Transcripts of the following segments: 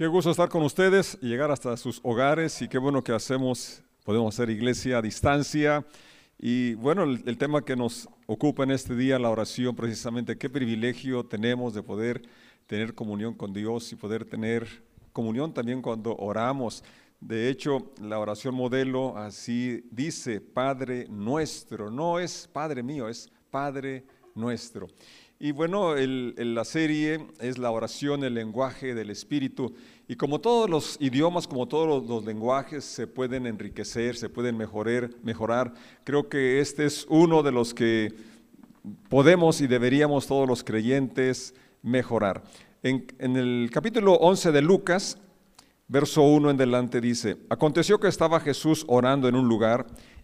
Qué gusto estar con ustedes y llegar hasta sus hogares y qué bueno que hacemos, podemos hacer iglesia a distancia. Y bueno, el, el, tema que nos ocupa en este día, la oración, precisamente, qué privilegio tenemos de poder tener comunión con Dios y poder tener comunión también cuando oramos. De hecho, la oración modelo así dice, Padre nuestro, no es Padre mío, es Padre nuestro. Y bueno, el, la serie es la oración, el lenguaje del Espíritu. Y como todos los idiomas, como todos los, lenguajes se pueden enriquecer, se pueden mejorar, mejorar, creo que este es uno de los que podemos y deberíamos todos los creyentes mejorar. En, en el capítulo 11 de Lucas, verso 1 en delante dice, aconteció que estaba Jesús orando en un lugar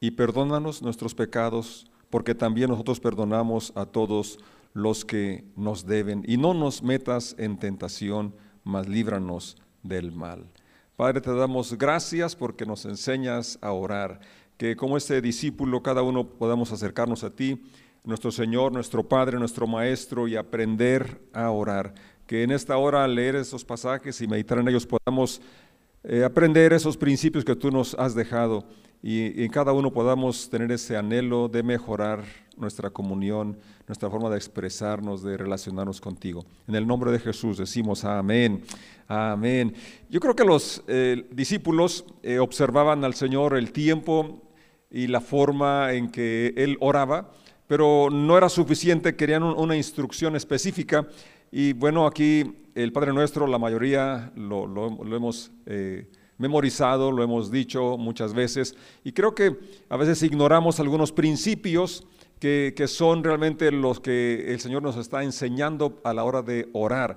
y perdónanos nuestros pecados, porque también nosotros perdonamos a todos los que nos deben. Y no nos metas en tentación, mas líbranos del mal. Padre, te damos gracias porque nos enseñas a orar, que como este discípulo cada uno podamos acercarnos a ti, nuestro Señor, nuestro Padre, nuestro Maestro, y aprender a orar. Que en esta hora leer esos pasajes y meditar en ellos podamos eh, aprender esos principios que tú nos has dejado y, en cada uno podamos tener ese anhelo de mejorar nuestra comunión, nuestra forma de expresarnos, de relacionarnos contigo. En el nombre de Jesús decimos amén, amén. Yo creo que los eh, discípulos eh, observaban al Señor el tiempo y la forma en que Él oraba, pero no era suficiente, querían una instrucción específica. Y bueno, aquí el Padre Nuestro, la mayoría lo, hemos... Eh, memorizado, lo hemos dicho muchas veces, y creo que a veces ignoramos algunos principios que, que son realmente los que el Señor nos está enseñando a la hora de orar.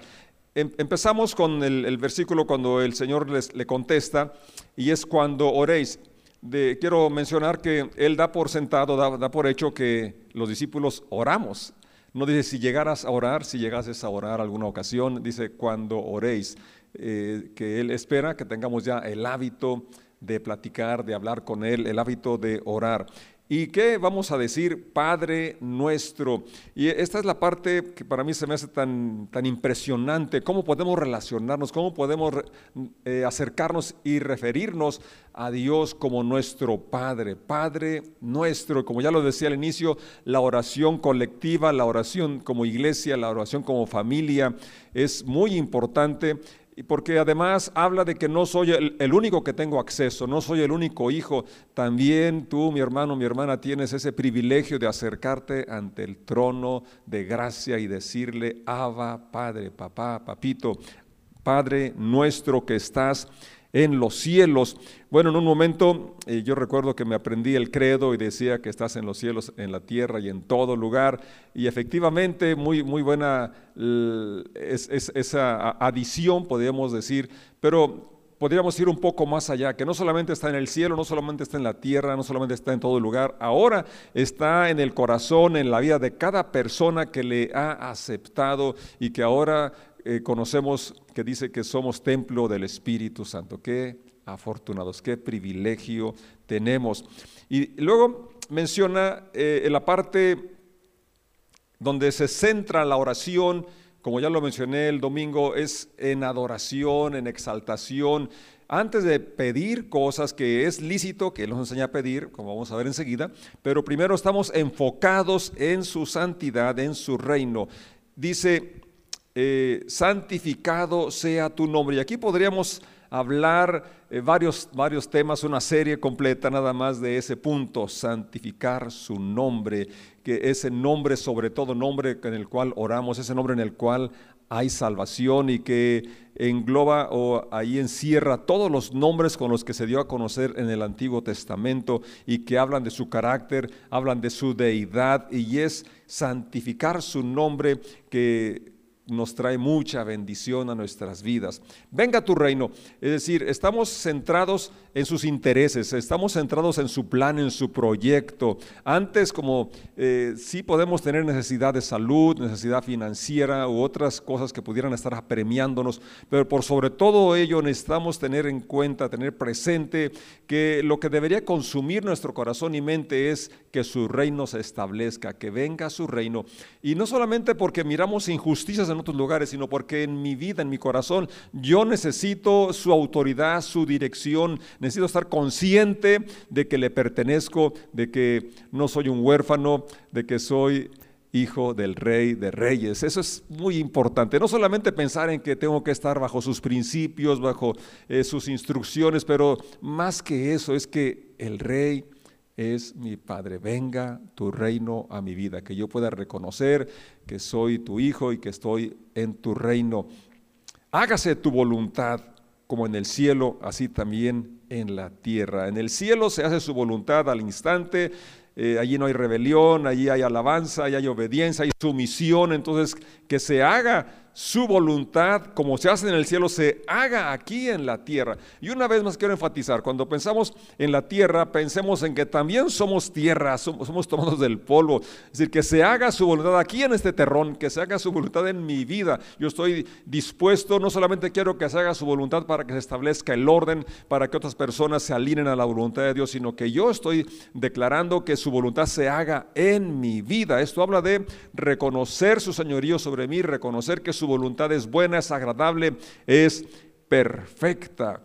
Em, empezamos con el, el, versículo cuando el Señor les, le contesta, y es cuando oréis. De, quiero mencionar que Él da por sentado, da, da por hecho que los discípulos oramos. No dice si llegaras a orar, si llegases a orar alguna ocasión, dice cuando oréis. Eh, que Él espera que tengamos ya el hábito de platicar, de hablar con Él, el hábito de orar. ¿Y qué vamos a decir? Padre nuestro. Y esta es la parte que para mí se me hace tan, tan impresionante, cómo podemos relacionarnos, cómo podemos eh, acercarnos y referirnos a Dios como nuestro Padre, Padre nuestro. Como ya lo decía al inicio, la oración colectiva, la oración como iglesia, la oración como familia es muy importante y porque además habla de que no soy el, único que tengo acceso, no soy el único hijo. También tú, mi hermano, mi hermana, tienes ese privilegio de acercarte ante el trono de gracia y decirle, Abba, Padre, papá, papito, Padre nuestro que estás en los cielos. Bueno, en un momento eh, yo recuerdo que me aprendí el credo y decía que estás en los cielos, en la tierra y en todo lugar. Y efectivamente, muy, muy buena es, esa adición, podríamos decir, pero podríamos ir un poco más allá, que no solamente está en el cielo, no solamente está en la tierra, no solamente está en todo lugar, ahora está en el corazón, en la vida de cada persona que le ha aceptado y que ahora eh, conocemos que dice que somos templo del Espíritu Santo. Qué afortunados, qué privilegio tenemos. Y luego menciona eh, en la parte donde se centra la oración, como ya lo mencioné el domingo, es en adoración, en exaltación. Antes de pedir cosas que es lícito, que Él nos enseña a pedir, como vamos a ver enseguida, pero primero estamos enfocados en su santidad, en su reino. Dice, eh, santificado sea tu nombre. Y aquí podríamos hablar eh, varios, varios temas, una serie completa nada más de ese punto, santificar su nombre, que ese nombre, sobre todo nombre en el cual oramos, ese nombre en el cual hay salvación y que engloba o ahí encierra todos los nombres con los que se dio a conocer en el Antiguo Testamento y que hablan de su carácter, hablan de su deidad y es santificar su nombre que nos trae mucha bendición a nuestras vidas. Venga tu reino, es decir, estamos centrados en sus intereses, estamos centrados en su plan, en su proyecto. Antes, como eh, sí podemos tener necesidad de salud, necesidad financiera u otras cosas que pudieran estar apremiándonos, pero por sobre todo ello necesitamos tener en cuenta, tener presente que lo que debería consumir nuestro corazón y mente es que su reino se establezca, que venga su reino. Y no solamente porque miramos injusticias en otros lugares, sino porque en mi vida, en mi corazón, yo necesito su autoridad, su dirección, necesito estar consciente de que le pertenezco, de que no soy un huérfano, de que soy hijo del rey de reyes. Eso es muy importante. No solamente pensar en que tengo que estar bajo sus principios, bajo eh, sus instrucciones, pero más que eso es que el rey es mi Padre. Venga tu reino a mi vida, que yo pueda reconocer que soy tu hijo y que estoy en tu reino. Hágase tu voluntad como en el cielo, así también en la tierra. En el cielo se hace su voluntad al instante, eh, allí no hay rebelión, allí hay alabanza, allí hay obediencia, hay sumisión, entonces que se haga su voluntad, como se hace en el cielo, se haga aquí en la tierra. Y una vez más quiero enfatizar, cuando pensamos en la tierra, pensemos en que también somos tierra, somos, tomados del polvo. Es decir, que se haga su voluntad aquí en este terrón, que se haga su voluntad en mi vida. Yo estoy dispuesto, no solamente quiero que se haga su voluntad para que se establezca el orden, para que otras personas se alineen a la voluntad de Dios, sino que yo estoy declarando que su voluntad se haga en mi vida. Esto habla de reconocer su señorío sobre mí, reconocer que su voluntad es buena, es agradable, es perfecta.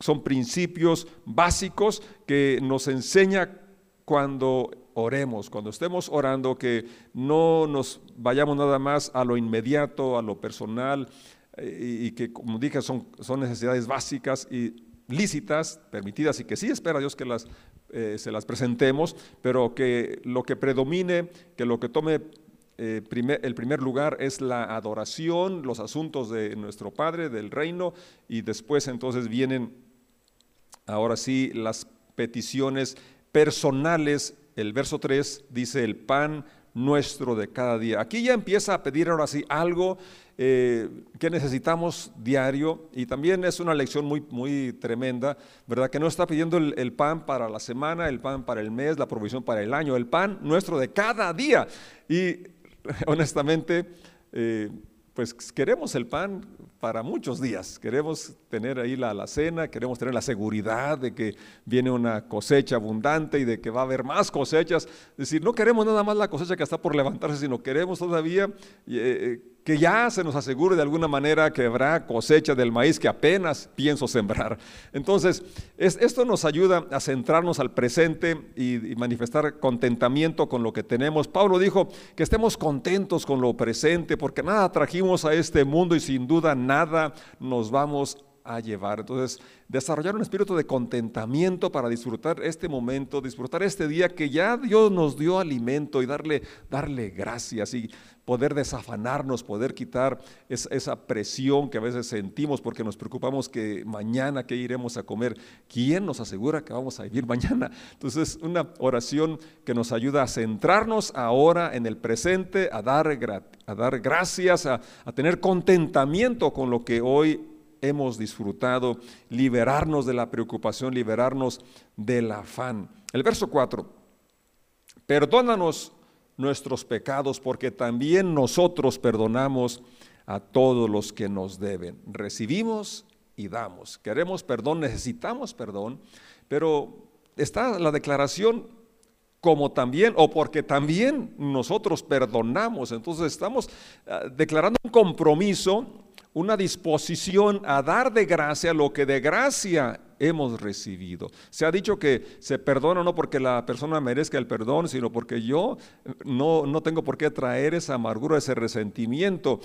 Son principios básicos que nos enseña cuando oremos, cuando estemos orando, que no nos vayamos nada más a lo inmediato, a lo personal, eh, y, que, como dije, son, son necesidades básicas y lícitas, permitidas, y que sí espera Dios que las, eh, se las presentemos, pero que lo que predomine, que lo que tome eh, el primer lugar es la adoración, los asuntos de nuestro Padre, del reino, y después entonces vienen, ahora sí, las peticiones personales. El verso 3 dice, el pan nuestro de cada día. Aquí ya empieza a pedir ahora sí algo eh, que necesitamos diario y también es una lección muy, muy tremenda, ¿verdad? Que no está pidiendo el, el, pan para la semana, el pan para el mes, la provisión para el año, el pan nuestro de cada día. Y honestamente, eh, pues queremos el pan para muchos días. Queremos tener ahí la alacena, queremos tener la seguridad de que viene una cosecha abundante y de que va a haber más cosechas. Es decir, no queremos nada más la cosecha que está por levantarse, sino queremos todavía eh, que ya se nos asegure de alguna manera que habrá cosecha del maíz que apenas pienso sembrar. Entonces, esto nos ayuda a centrarnos al presente y, manifestar contentamiento con lo que tenemos. Pablo dijo que estemos contentos con lo presente porque nada trajimos a este mundo y sin duda nada nos vamos a llevar. Entonces, desarrollar un espíritu de contentamiento para disfrutar este momento, disfrutar este día que ya Dios nos dio alimento y darle, darle gracias y poder desafanarnos, poder quitar esa presión que a veces sentimos porque nos preocupamos que mañana que iremos a comer, ¿quién nos asegura que vamos a vivir mañana? Entonces, una oración que nos ayuda a centrarnos ahora en el presente, a dar, a dar gracias, a, a tener contentamiento con lo que hoy hemos disfrutado, liberarnos de la preocupación, liberarnos del afán. El verso 4, perdónanos nuestros pecados porque también nosotros perdonamos a todos los que nos deben. Recibimos y damos. Queremos perdón, necesitamos perdón, pero está la declaración como también, o porque también nosotros perdonamos. Entonces estamos ah, declarando un compromiso una disposición a dar de gracia lo que de gracia hemos recibido. Se ha dicho que se perdona no porque la persona merezca el perdón, sino porque yo no, no tengo por qué traer esa amargura, ese resentimiento.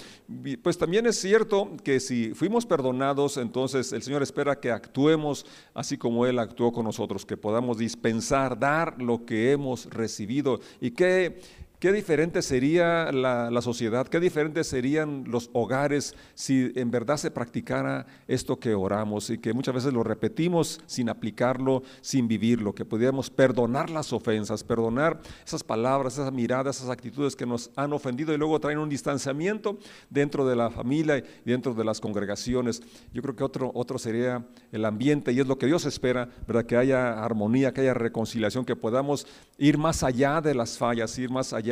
Pues también es cierto que si fuimos perdonados, entonces el Señor espera que actuemos así como Él actuó con nosotros, que podamos dispensar, dar lo que hemos recibido. Y qué Qué diferente sería la, sociedad, qué diferentes serían los hogares si en verdad se practicara esto que oramos y que muchas veces lo repetimos sin aplicarlo, sin vivirlo, que pudiéramos perdonar las ofensas, perdonar esas palabras, esas miradas, esas actitudes que nos han ofendido y luego traen un distanciamiento dentro de la familia y dentro de las congregaciones. Yo creo que otro, otro sería el ambiente y es lo que Dios espera, ¿verdad? que haya armonía, que haya reconciliación, que podamos ir más allá de las fallas, ir más allá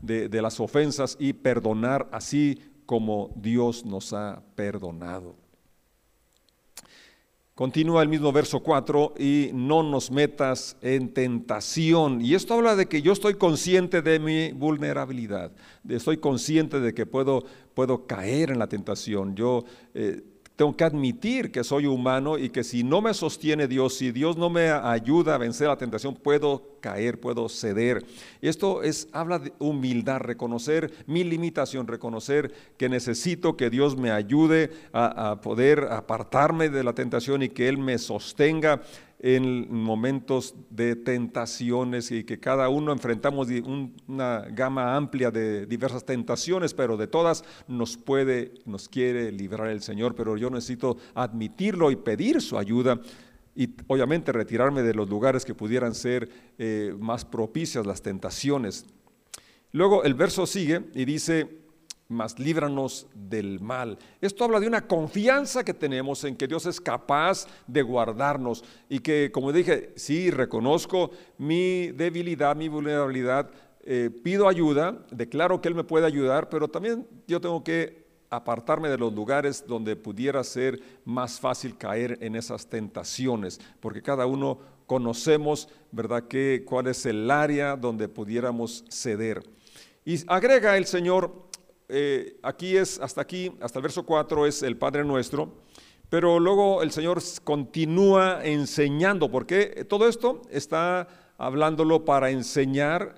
de, las ofensas y perdonar así como Dios nos ha perdonado. Continúa el mismo verso 4 y no nos metas en tentación. Y esto habla de que yo estoy consciente de mi vulnerabilidad, estoy consciente de que puedo, puedo caer en la tentación. Yo eh, tengo que admitir que soy humano y que si no me sostiene Dios, si Dios no me ayuda a vencer la tentación, puedo caer, puedo ceder. Esto es habla de humildad, reconocer mi limitación, reconocer que necesito que Dios me ayude a, a poder apartarme de la tentación y que Él me sostenga en momentos de tentaciones y que cada uno enfrentamos una gama amplia de diversas tentaciones, pero de todas nos puede, nos quiere librar el Señor, pero yo necesito admitirlo y pedir su ayuda y obviamente retirarme de los lugares que pudieran ser eh, más propicias las tentaciones. Luego el verso sigue y dice, mas líbranos del mal. Esto habla de una confianza que tenemos en que Dios es capaz de guardarnos y que, como dije, sí, reconozco mi debilidad, mi vulnerabilidad, eh, pido ayuda, declaro que Él me puede ayudar, pero también yo tengo que apartarme de los lugares donde pudiera ser más fácil caer en esas tentaciones, porque cada uno conocemos, ¿verdad?, que, cuál es el área donde pudiéramos ceder. Y agrega el Señor, eh, aquí es, hasta aquí, hasta el verso 4 es el Padre Nuestro, pero luego el Señor continúa enseñando, porque todo esto está hablándolo para enseñar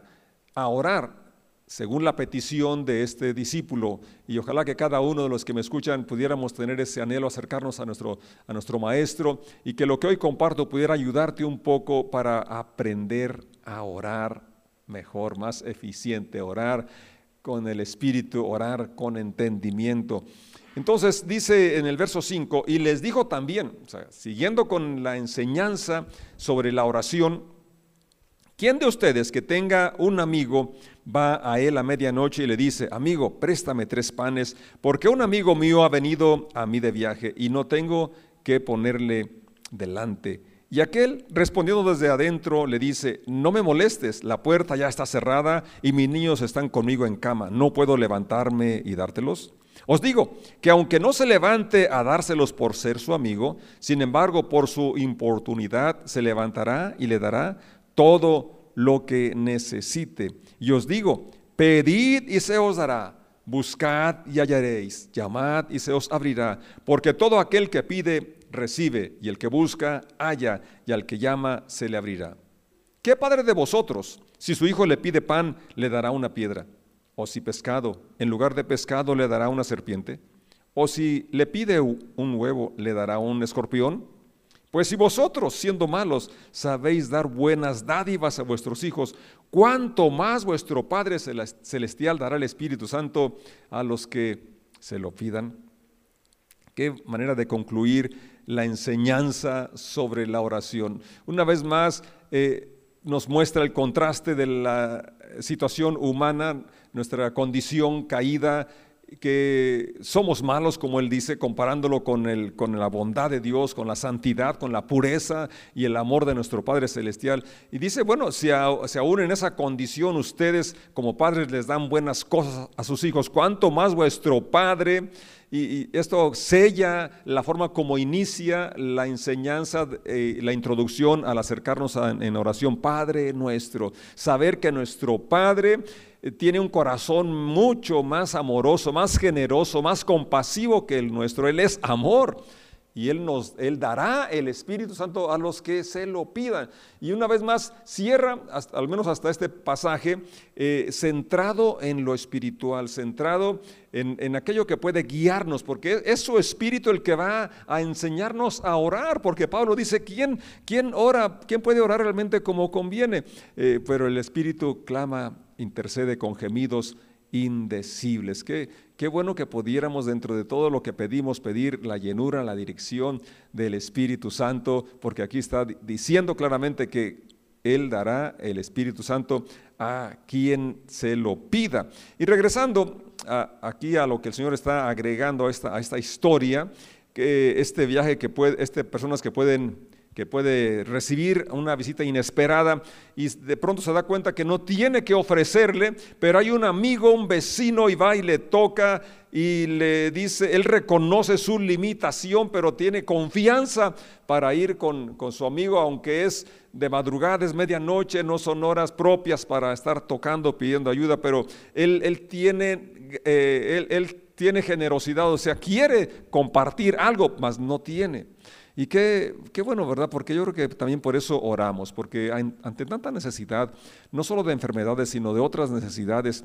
a orar según la petición de este discípulo. Y ojalá que cada uno de los que me escuchan pudiéramos tener ese anhelo, acercarnos a nuestro, a nuestro Maestro y que lo que hoy comparto pudiera ayudarte un poco para aprender a orar mejor, más eficiente, orar con el Espíritu, orar con entendimiento. Entonces dice en el verso 5, y les dijo también, siguiendo con la enseñanza sobre la oración, ¿quién de ustedes que tenga un amigo va a él a medianoche y le dice, amigo, préstame tres panes, porque un amigo mío ha venido a mí de viaje y no tengo que ponerle delante? Y aquel, respondiendo desde adentro, le dice, no me molestes, la puerta ya está cerrada y mis niños están conmigo en cama, ¿no puedo levantarme y dártelos? Os digo que aunque no se levante a dárselos por ser su amigo, sin embargo por su importunidad se levantará y le dará todo lo que necesite. Y os digo, pedid y se os dará, buscad y hallaréis, llamad y se os abrirá, porque todo aquel que pide recibe, y el que busca, halla, y al que llama, se le abrirá. ¿Qué padre de vosotros, si su hijo le pide pan, le dará una piedra? ¿O si pescado, en lugar de pescado, le dará una serpiente? ¿O si le pide un huevo, le dará un escorpión? Pues si vosotros, siendo malos, sabéis dar buenas dádivas a vuestros hijos, ¿cuánto más vuestro Padre Celestial dará el Espíritu Santo a los que se lo pidan? Qué manera de concluir la enseñanza sobre la oración. Una vez más, eh, nos muestra el contraste de la situación humana, nuestra condición caída, que somos malos, como él dice, comparándolo con, la bondad de Dios, con la santidad, con la pureza y el amor de nuestro Padre Celestial. Y dice, bueno, si, si aún en esa condición ustedes como padres les dan buenas cosas a sus hijos, ¿cuánto más vuestro Padre y, esto sella la forma como inicia la enseñanza, eh, la introducción al acercarnos en oración. Padre nuestro, saber que nuestro Padre eh, tiene un corazón mucho más amoroso, más generoso, más compasivo que el nuestro. Él es amor y Él nos Él dará el Espíritu Santo a los que se lo pidan. Y una vez más, cierra, al menos hasta este pasaje, eh, centrado en lo espiritual, centrado en, aquello que puede guiarnos, porque es su Espíritu el que va a enseñarnos a orar, porque Pablo dice, ¿quién, quién ora? ¿Quién puede orar realmente como conviene? Eh, pero el Espíritu clama intercede con gemidos indecibles. Qué, qué bueno que pudiéramos dentro de todo lo que pedimos pedir la llenura, la dirección del Espíritu Santo, porque aquí está diciendo claramente que Él dará el Espíritu Santo a quien se lo pida. Y regresando aquí a lo que el Señor está agregando a esta, a esta historia, que este viaje que puede, este, personas que pueden que puede recibir una visita inesperada y de pronto se da cuenta que no tiene que ofrecerle, pero hay un amigo, un vecino y va y le toca y le dice, él reconoce su limitación, pero tiene confianza para ir con, su amigo, aunque es de madrugada, es medianoche, no son horas propias para estar tocando, pidiendo ayuda, pero él, él tiene, eh, él tiene generosidad, o sea, quiere compartir algo, mas no tiene. Y qué, qué, bueno, ¿verdad? Porque yo creo que también por eso oramos, porque ante tanta necesidad, no solo de enfermedades, sino de otras necesidades,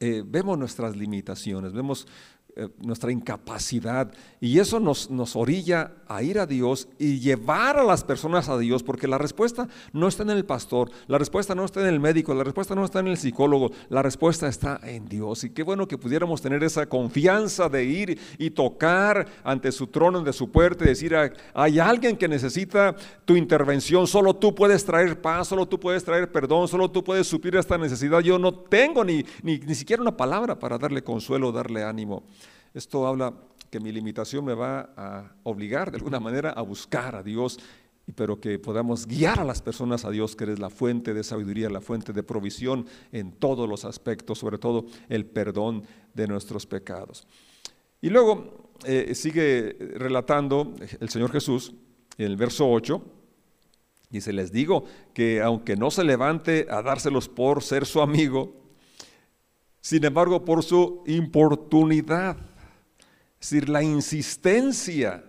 eh, vemos nuestras limitaciones, vemos eh, nuestra incapacidad. Y eso nos, nos orilla a ir a Dios y llevar a las personas a Dios porque la respuesta no está en el pastor, la respuesta no está en el médico, la respuesta no está en el psicólogo, la respuesta está en Dios. Y qué bueno que pudiéramos tener esa confianza de ir y tocar ante su trono, de su puerta y decir, hay alguien que necesita tu intervención, solo tú puedes traer paz, solo tú puedes traer perdón, solo tú puedes suplir esta necesidad, yo no tengo ni, ni, ni siquiera una palabra para darle consuelo, darle ánimo. Esto habla que mi limitación me va a obligar de alguna manera a buscar a Dios, pero que podamos guiar a las personas a Dios, que eres la fuente de sabiduría, la fuente de provisión en todos los aspectos, sobre todo el perdón de nuestros pecados. Y luego eh, sigue relatando el Señor Jesús en el verso 8. Dice, les digo que aunque no se levante a dárselos por ser su amigo, sin embargo por su importunidad es decir, la insistencia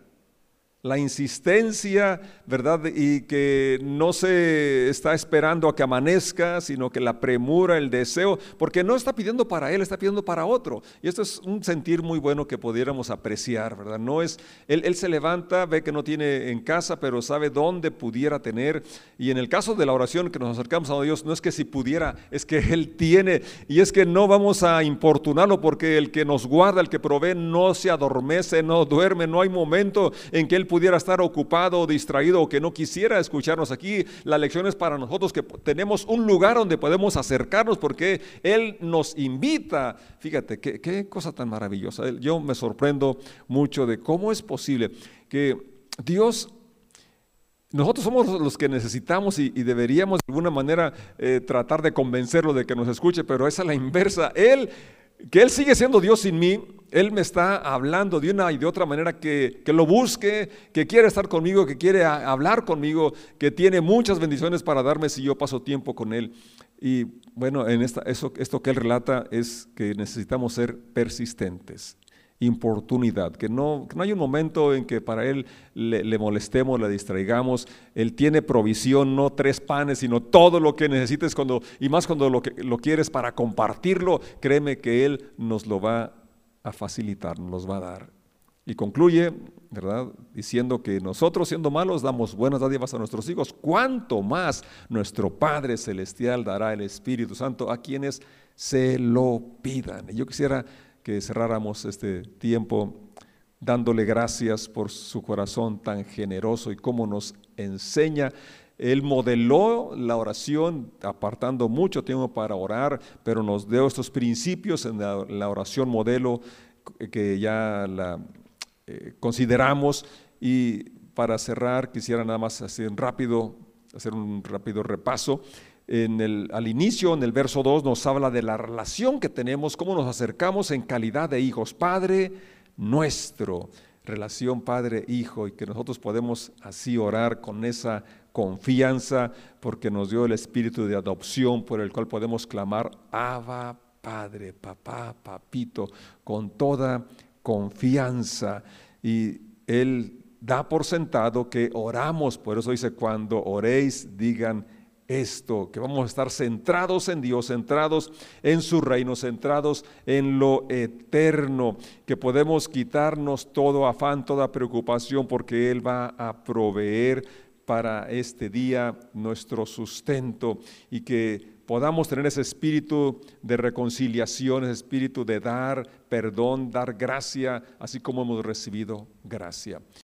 la insistencia, ¿verdad? Y que no se está esperando a que amanezca, sino que la premura, el deseo, porque no está pidiendo para él, está pidiendo para otro. Y esto es un sentir muy bueno que pudiéramos apreciar, ¿verdad? No es, él, él se levanta, ve que no tiene en casa, pero sabe dónde pudiera tener. Y en el caso de la oración que nos acercamos a Dios, no es que si pudiera, es que Él tiene. Y es que no vamos a importunarlo porque el que nos guarda, el que provee, no se adormece, no duerme, no hay momento en que Él pudiera estar ocupado o distraído o que no quisiera escucharnos aquí, la lección es para nosotros que tenemos un lugar donde podemos acercarnos porque Él nos invita. Fíjate, qué, cosa tan maravillosa. Yo me sorprendo mucho de cómo es posible que Dios nosotros somos los que necesitamos y, deberíamos de alguna manera eh, tratar de convencerlo de que nos escuche, pero es la inversa. Él que Él sigue siendo Dios sin mí, Él me está hablando de una y de otra manera que, lo busque, que quiere estar conmigo, que quiere hablar conmigo, que tiene muchas bendiciones para darme si yo paso tiempo con Él. Y bueno, en esta, eso, esto que Él relata es que necesitamos ser persistentes importunidad, que no, no hay un momento en que para Él le, molestemos, le distraigamos. Él tiene provisión, no tres panes, sino todo lo que necesites cuando, y más cuando lo, que, lo quieres para compartirlo, créeme que Él nos lo va a facilitar, nos va a dar. Y concluye, ¿verdad? Diciendo que nosotros siendo malos damos buenas dádivas a nuestros hijos, cuánto más nuestro Padre Celestial dará el Espíritu Santo a quienes se lo pidan. Y yo quisiera que cerráramos este tiempo dándole gracias por su corazón tan generoso y cómo nos enseña. Él modeló la oración apartando mucho tiempo para orar, pero nos dio estos principios en la, oración modelo que ya la eh, consideramos. Y para cerrar, quisiera nada más hacer rápido, hacer un rápido repaso en el, al inicio, en el verso 2, nos habla de la relación que tenemos, cómo nos acercamos en calidad de hijos. Padre nuestro, relación Padre-Hijo, y que nosotros podemos así orar con esa confianza, porque nos dio el espíritu de adopción por el cual podemos clamar, Abba, Padre, papá, papito, con toda confianza. Y Él da por sentado que oramos, por eso dice, cuando oréis, digan, esto, que vamos a estar centrados en Dios, centrados en su reino, centrados en lo eterno, que podemos quitarnos todo afán, toda preocupación, porque Él va a proveer para este día nuestro sustento y que podamos tener ese espíritu de reconciliación, ese espíritu de dar perdón, dar gracia, así como hemos recibido gracia.